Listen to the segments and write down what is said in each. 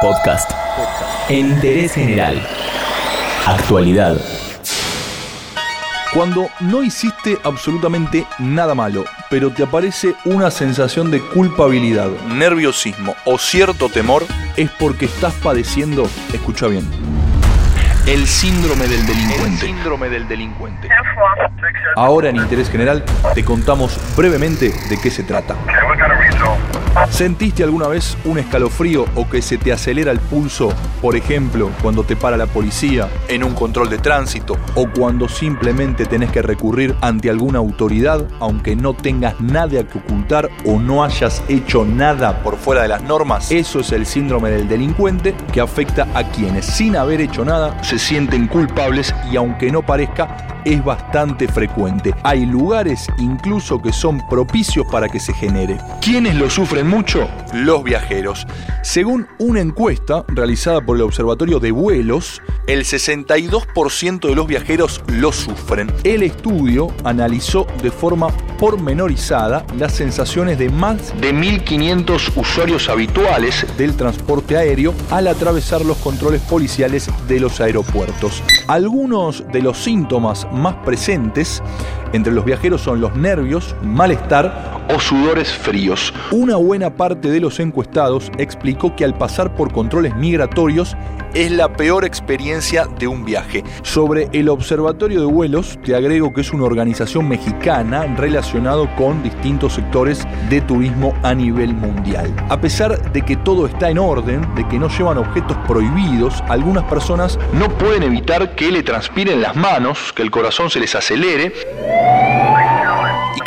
Podcast. En interés general. Actualidad. Cuando no hiciste absolutamente nada malo, pero te aparece una sensación de culpabilidad, nerviosismo o cierto temor, es porque estás padeciendo, escucha bien, el síndrome del delincuente. El síndrome del delincuente. Ahora en Interés General te contamos brevemente de qué se trata. ¿Sentiste alguna vez un escalofrío o que se te acelera el pulso, por ejemplo, cuando te para la policía en un control de tránsito o cuando simplemente tenés que recurrir ante alguna autoridad aunque no tengas nada que ocultar o no hayas hecho nada por fuera de las normas? Eso es el síndrome del delincuente que afecta a quienes sin haber hecho nada se sienten culpables y aunque no parezca, es bastante frecuente. Hay lugares incluso que son propicios para que se genere. ¿Quiénes lo sufren mucho? Los viajeros. Según una encuesta realizada por el Observatorio de Vuelos, el 62% de los viajeros lo sufren. El estudio analizó de forma pormenorizada las sensaciones de más de 1.500 usuarios habituales del transporte aéreo al atravesar los controles policiales de los aeropuertos. Algunos de los síntomas más presentes entre los viajeros son los nervios, malestar o sudores fríos. Una buena parte de los encuestados explicó que al pasar por controles migratorios es la peor experiencia de un viaje. Sobre el Observatorio de Vuelos, te agrego que es una organización mexicana relacionado con distintos sectores de turismo a nivel mundial. A pesar de que todo está en orden, de que no llevan objetos prohibidos, algunas personas no pueden evitar que le transpiren las manos, que el corazón se les acelere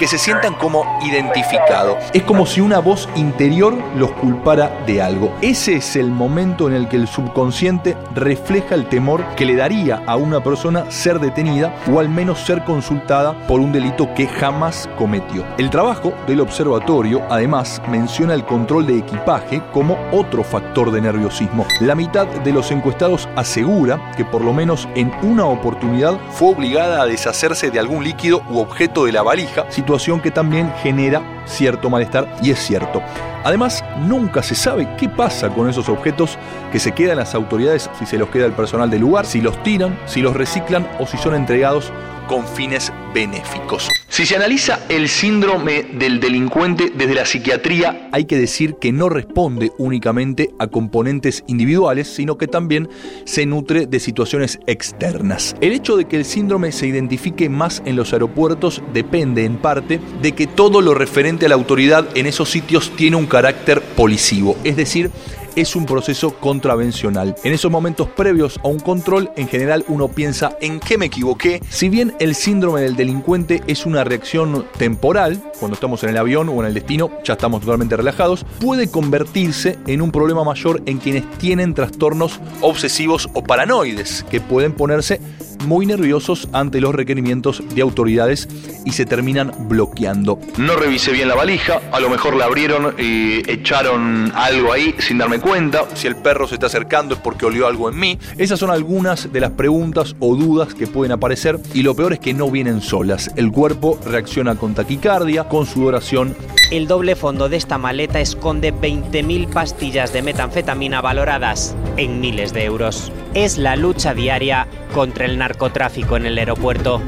que se sientan como identificados. Es como si una voz interior los culpara de algo. Ese es el momento en el que el subconsciente refleja el temor que le daría a una persona ser detenida o al menos ser consultada por un delito que jamás cometió. El trabajo del observatorio además menciona el control de equipaje como otro factor de nerviosismo. La mitad de los encuestados asegura que por lo menos en una oportunidad fue obligada a deshacerse de algún líquido u objeto de la valija situación que también genera cierto malestar y es cierto. Además, nunca se sabe qué pasa con esos objetos que se quedan las autoridades, si se los queda el personal del lugar, si los tiran, si los reciclan o si son entregados con fines benéficos. Si se analiza el síndrome del delincuente desde la psiquiatría, hay que decir que no responde únicamente a componentes individuales, sino que también se nutre de situaciones externas. El hecho de que el síndrome se identifique más en los aeropuertos depende en parte de que todo lo referente la autoridad en esos sitios tiene un carácter policivo, es decir, es un proceso contravencional. En esos momentos previos a un control, en general uno piensa en qué me equivoqué. Si bien el síndrome del delincuente es una reacción temporal, cuando estamos en el avión o en el destino ya estamos totalmente relajados, puede convertirse en un problema mayor en quienes tienen trastornos obsesivos o paranoides, que pueden ponerse muy nerviosos ante los requerimientos de autoridades y se terminan bloqueando. No revisé bien la valija, a lo mejor la abrieron y echaron algo ahí sin darme cuenta. Si el perro se está acercando es porque olió algo en mí. Esas son algunas de las preguntas o dudas que pueden aparecer y lo peor es que no vienen solas. El cuerpo reacciona con taquicardia, con sudoración. El doble fondo de esta maleta esconde 20.000 pastillas de metanfetamina valoradas en miles de euros. Es la lucha diaria contra el narcotráfico en el aeropuerto.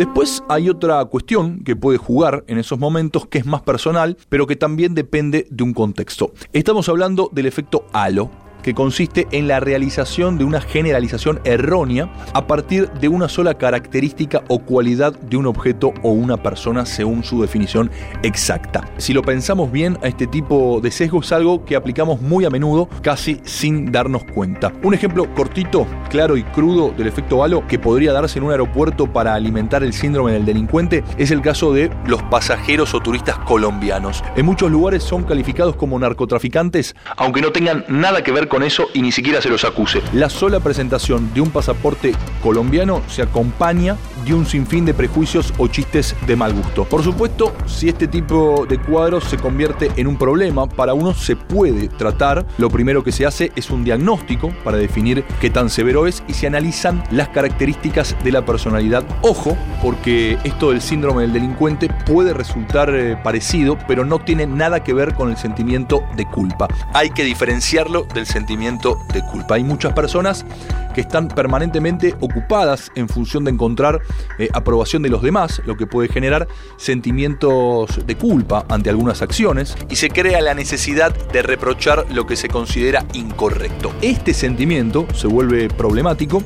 Después hay otra cuestión que puede jugar en esos momentos que es más personal, pero que también depende de un contexto. Estamos hablando del efecto halo que consiste en la realización de una generalización errónea a partir de una sola característica o cualidad de un objeto o una persona según su definición exacta. Si lo pensamos bien, a este tipo de sesgo es algo que aplicamos muy a menudo, casi sin darnos cuenta. Un ejemplo cortito, claro y crudo del efecto halo que podría darse en un aeropuerto para alimentar el síndrome del delincuente es el caso de los pasajeros o turistas colombianos. En muchos lugares son calificados como narcotraficantes, aunque no tengan nada que ver con eso y ni siquiera se los acuse. La sola presentación de un pasaporte colombiano se acompaña de un sinfín de prejuicios o chistes de mal gusto. Por supuesto, si este tipo de cuadros se convierte en un problema, para uno se puede tratar. Lo primero que se hace es un diagnóstico para definir qué tan severo es y se analizan las características de la personalidad. Ojo, porque esto del síndrome del delincuente puede resultar eh, parecido, pero no tiene nada que ver con el sentimiento de culpa. Hay que diferenciarlo del sentimiento de culpa. Hay muchas personas que están permanentemente ocupadas en función de encontrar eh, aprobación de los demás, lo que puede generar sentimientos de culpa ante algunas acciones y se crea la necesidad de reprochar lo que se considera incorrecto. Este sentimiento se vuelve problemático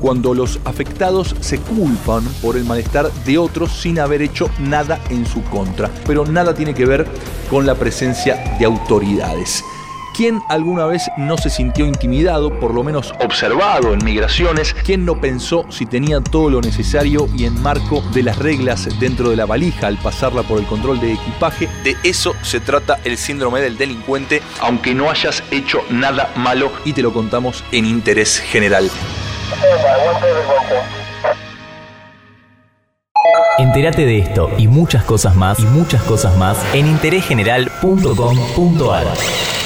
cuando los afectados se culpan por el malestar de otros sin haber hecho nada en su contra. Pero nada tiene que ver con la presencia de autoridades. ¿Quién alguna vez no se sintió intimidado, por lo menos observado en migraciones? ¿Quién no pensó si tenía todo lo necesario y en marco de las reglas dentro de la valija al pasarla por el control de equipaje? De eso se trata el síndrome del delincuente, aunque no hayas hecho nada malo y te lo contamos en interés general. Entérate de esto y muchas cosas más y muchas cosas más en interésgeneral.com.ar.